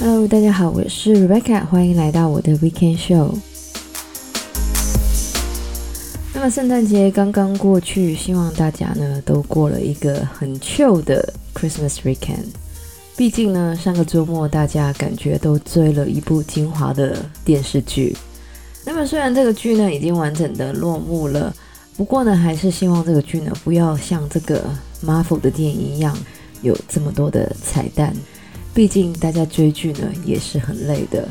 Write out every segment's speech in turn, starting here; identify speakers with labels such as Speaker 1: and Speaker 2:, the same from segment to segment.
Speaker 1: Hello，大家好，我是 Rebecca，欢迎来到我的 Weekend Show。那么圣诞节刚刚过去，希望大家呢都过了一个很 chill 的 Christmas Weekend。毕竟呢，上个周末大家感觉都追了一部精华的电视剧。那么虽然这个剧呢已经完整的落幕了，不过呢，还是希望这个剧呢不要像这个 Marvel 的电影一样有这么多的彩蛋。毕竟大家追剧呢也是很累的。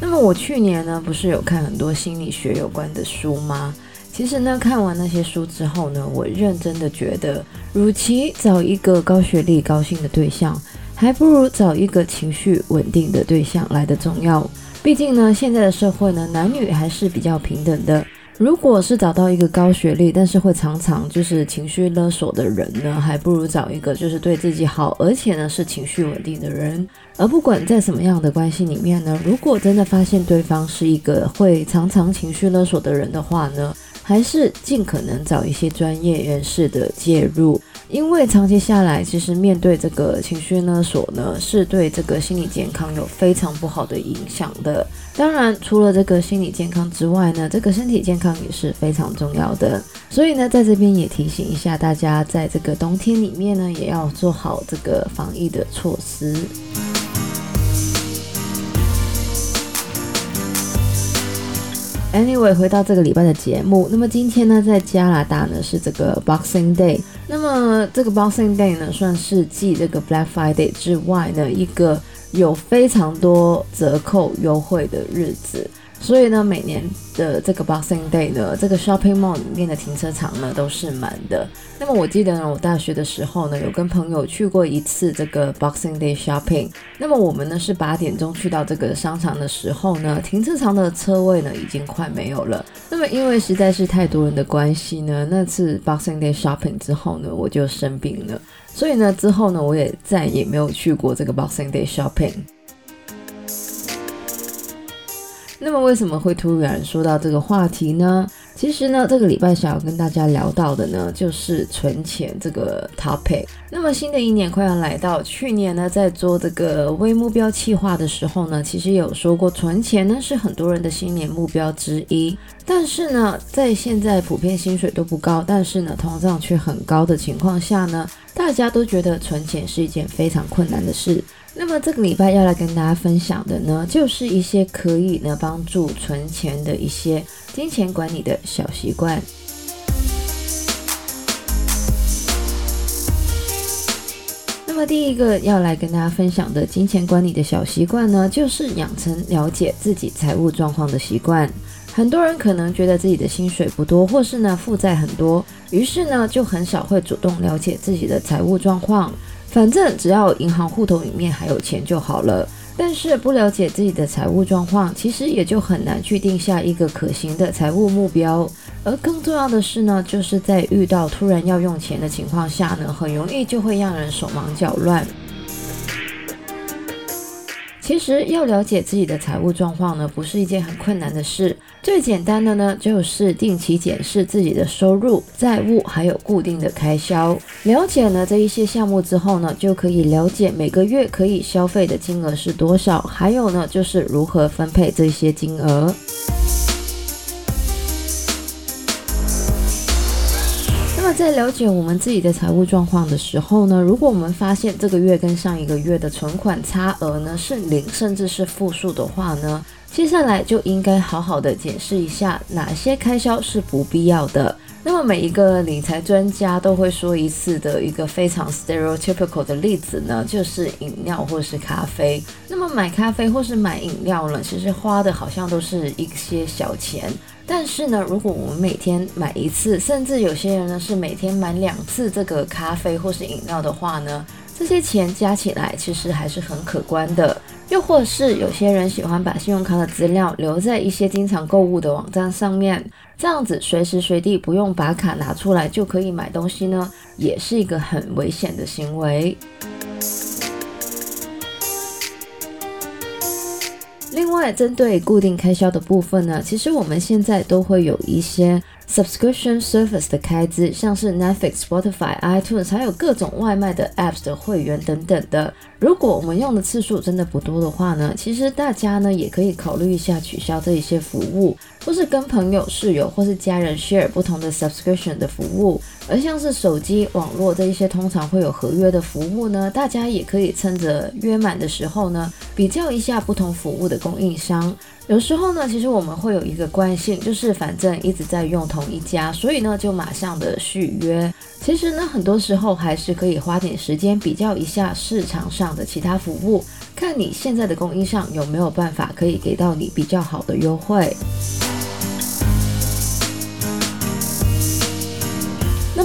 Speaker 1: 那么我去年呢不是有看很多心理学有关的书吗？其实呢看完那些书之后呢，我认真的觉得，与其找一个高学历高薪的对象，还不如找一个情绪稳定的对象来的重要。毕竟呢现在的社会呢男女还是比较平等的。如果是找到一个高学历，但是会常常就是情绪勒索的人呢，还不如找一个就是对自己好，而且呢是情绪稳定的人。而不管在什么样的关系里面呢，如果真的发现对方是一个会常常情绪勒索的人的话呢，还是尽可能找一些专业人士的介入。因为长期下来，其实面对这个情绪勒索呢，是对这个心理健康有非常不好的影响的。当然，除了这个心理健康之外呢，这个身体健康也是非常重要的。所以呢，在这边也提醒一下大家，在这个冬天里面呢，也要做好这个防疫的措施。Anyway，回到这个礼拜的节目，那么今天呢，在加拿大呢是这个 Boxing Day，那么这个 Boxing Day 呢，算是继这个 Black Friday 之外呢，一个有非常多折扣优惠的日子。所以呢，每年的这个 Boxing Day 呢，这个 shopping mall 里面的停车场呢都是满的。那么我记得呢，我大学的时候呢，有跟朋友去过一次这个 Boxing Day shopping。那么我们呢是八点钟去到这个商场的时候呢，停车场的车位呢已经快没有了。那么因为实在是太多人的关系呢，那次 Boxing Day shopping 之后呢，我就生病了。所以呢，之后呢，我也再也没有去过这个 Boxing Day shopping。那么为什么会突然说到这个话题呢？其实呢，这个礼拜想要跟大家聊到的呢，就是存钱这个 topic。那么新的一年快要来到，去年呢，在做这个微目标计划的时候呢，其实有说过存钱呢是很多人的新年目标之一。但是呢，在现在普遍薪水都不高，但是呢，通胀却很高的情况下呢，大家都觉得存钱是一件非常困难的事。那么这个礼拜要来跟大家分享的呢，就是一些可以呢帮助存钱的一些金钱管理的小习惯。那么第一个要来跟大家分享的金钱管理的小习惯呢，就是养成了解自己财务状况的习惯。很多人可能觉得自己的薪水不多，或是呢负债很多，于是呢就很少会主动了解自己的财务状况。反正只要银行户头里面还有钱就好了，但是不了解自己的财务状况，其实也就很难去定下一个可行的财务目标。而更重要的是呢，就是在遇到突然要用钱的情况下呢，很容易就会让人手忙脚乱。其实要了解自己的财务状况呢，不是一件很困难的事。最简单的呢，就是定期检视自己的收入、债务还有固定的开销。了解了这一些项目之后呢，就可以了解每个月可以消费的金额是多少，还有呢，就是如何分配这些金额。那在了解我们自己的财务状况的时候呢，如果我们发现这个月跟上一个月的存款差额呢是零，甚至是负数的话呢，接下来就应该好好的检视一下哪些开销是不必要的。那么每一个理财专家都会说一次的一个非常 stereotypical 的例子呢，就是饮料或是咖啡。那么买咖啡或是买饮料呢，其实花的好像都是一些小钱。但是呢，如果我们每天买一次，甚至有些人呢是每天买两次这个咖啡或是饮料的话呢，这些钱加起来其实还是很可观的。又或是有些人喜欢把信用卡的资料留在一些经常购物的网站上面，这样子随时随地不用把卡拿出来就可以买东西呢，也是一个很危险的行为。另外，针对固定开销的部分呢，其实我们现在都会有一些 subscription service 的开支，像是 Netflix、Spotify、iTunes，还有各种外卖的 apps 的会员等等的。如果我们用的次数真的不多的话呢，其实大家呢也可以考虑一下取消这一些服务，或是跟朋友、室友或是家人 share 不同的 subscription 的服务。而像是手机、网络这一些通常会有合约的服务呢，大家也可以趁着约满的时候呢，比较一下不同服务的供应商。有时候呢，其实我们会有一个惯性，就是反正一直在用同同一家，所以呢就马上的续约。其实呢，很多时候还是可以花点时间比较一下市场上的其他服务，看你现在的供应商有没有办法可以给到你比较好的优惠。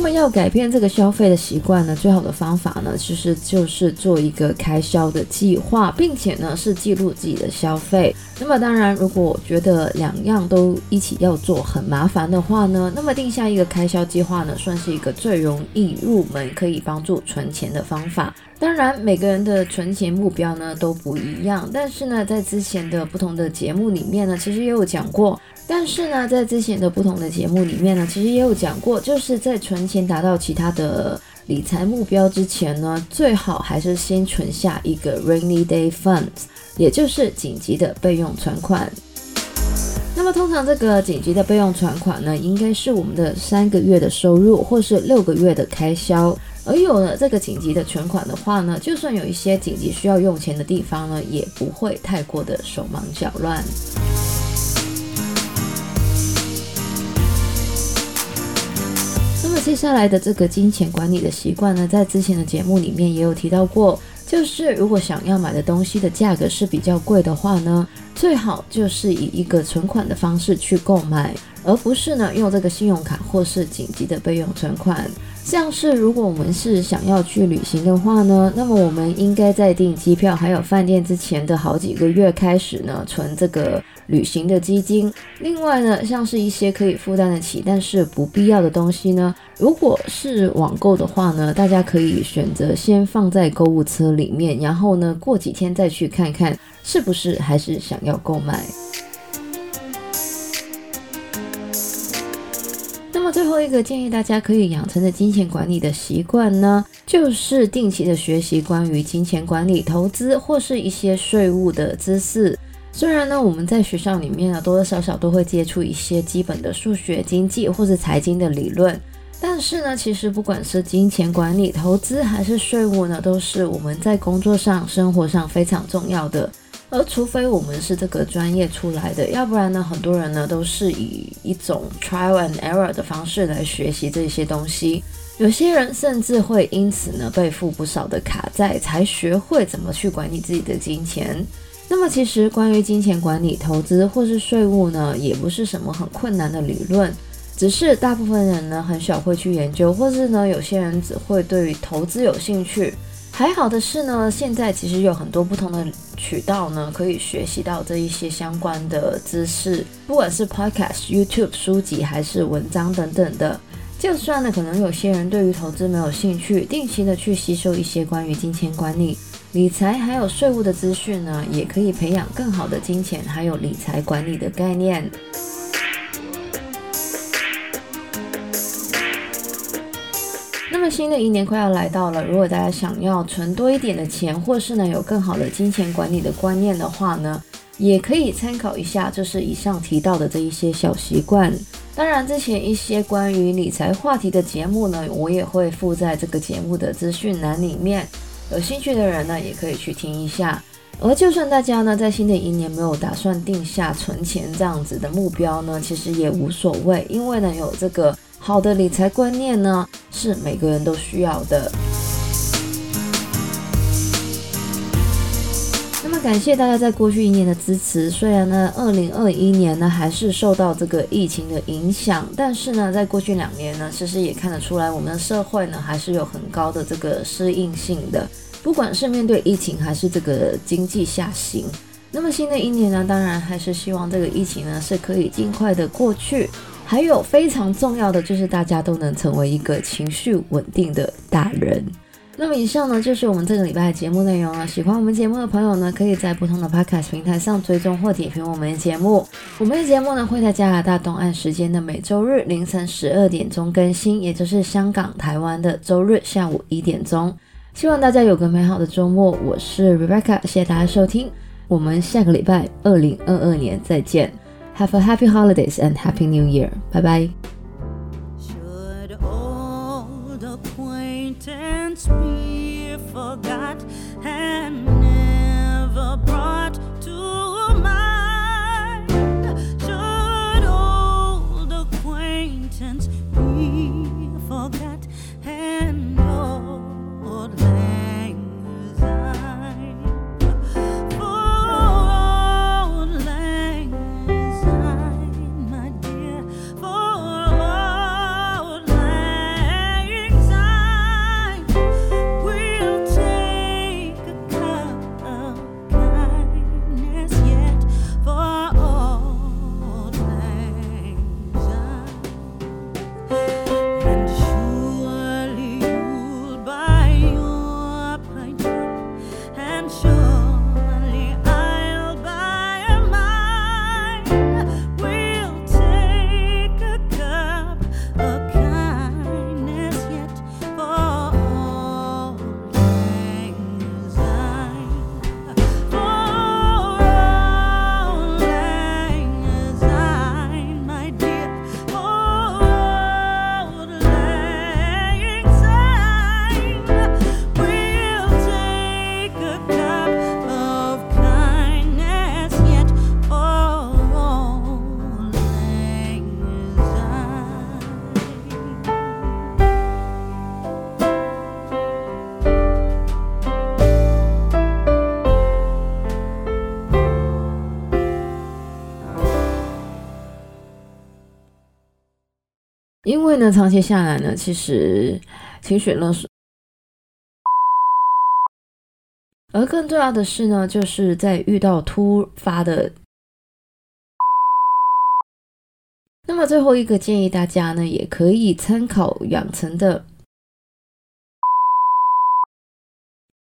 Speaker 1: 那么要改变这个消费的习惯呢，最好的方法呢，其实就是做一个开销的计划，并且呢是记录自己的消费。那么当然，如果觉得两样都一起要做很麻烦的话呢，那么定下一个开销计划呢，算是一个最容易入门、可以帮助存钱的方法。当然，每个人的存钱目标呢都不一样，但是呢，在之前的不同的节目里面呢，其实也有讲过。但是呢，在之前的不同的节目里面呢，其实也有讲过，就是在存钱达到其他的理财目标之前呢，最好还是先存下一个 rainy day fund，也就是紧急的备用存款。那么通常这个紧急的备用存款呢，应该是我们的三个月的收入或是六个月的开销。而有了这个紧急的存款的话呢，就算有一些紧急需要用钱的地方呢，也不会太过的手忙脚乱。接下来的这个金钱管理的习惯呢，在之前的节目里面也有提到过，就是如果想要买的东西的价格是比较贵的话呢，最好就是以一个存款的方式去购买，而不是呢用这个信用卡或是紧急的备用存款。像是如果我们是想要去旅行的话呢，那么我们应该在订机票还有饭店之前的好几个月开始呢，存这个旅行的基金。另外呢，像是一些可以负担得起但是不必要的东西呢，如果是网购的话呢，大家可以选择先放在购物车里面，然后呢过几天再去看看是不是还是想要购买。最后一个建议大家可以养成的金钱管理的习惯呢，就是定期的学习关于金钱管理、投资或是一些税务的知识。虽然呢，我们在学校里面呢，多多少少都会接触一些基本的数学、经济或是财经的理论，但是呢，其实不管是金钱管理、投资还是税务呢，都是我们在工作上、生活上非常重要的。而除非我们是这个专业出来的，要不然呢，很多人呢都是以一种 trial and error 的方式来学习这些东西。有些人甚至会因此呢背负不少的卡债，才学会怎么去管理自己的金钱。那么其实关于金钱管理、投资或是税务呢，也不是什么很困难的理论，只是大部分人呢很少会去研究，或是呢有些人只会对于投资有兴趣。还好的是呢，现在其实有很多不同的渠道呢，可以学习到这一些相关的知识，不管是 Podcast、YouTube、书籍还是文章等等的。就算呢，可能有些人对于投资没有兴趣，定期的去吸收一些关于金钱管理、理财还有税务的资讯呢，也可以培养更好的金钱还有理财管理的概念。那么新的一年快要来到了，如果大家想要存多一点的钱，或是呢有更好的金钱管理的观念的话呢，也可以参考一下，就是以上提到的这一些小习惯。当然，之前一些关于理财话题的节目呢，我也会附在这个节目的资讯栏里面，有兴趣的人呢也可以去听一下。而就算大家呢在新的一年没有打算定下存钱这样子的目标呢，其实也无所谓，因为呢有这个。好的理财观念呢，是每个人都需要的。那么感谢大家在过去一年的支持。虽然呢，二零二一年呢还是受到这个疫情的影响，但是呢，在过去两年呢，其实也看得出来，我们的社会呢还是有很高的这个适应性的。不管是面对疫情还是这个经济下行，那么新的一年呢，当然还是希望这个疫情呢是可以尽快的过去。还有非常重要的就是大家都能成为一个情绪稳定的大人。
Speaker 2: 那么以上呢，就是我们这个礼拜的节目内容了。喜欢我们节目的朋友呢，可以在不同的 Podcast 平台上追踪或点评我们的节目。我们的节目呢，会在加拿大东岸时间的每周日凌晨十二点钟更新，也就是香港、台湾的周日下午一点钟。希望大家有个美好的周末。我是 Rebecca，谢谢大家收听。我们下个礼拜二零二二年再见。Have a happy holidays and happy New Year。拜拜。因为呢，长期下来呢，其实情绪勒索，而更重要的是呢，就是在遇到突发的，那么最后一个建议大家呢，也可以参考养成的。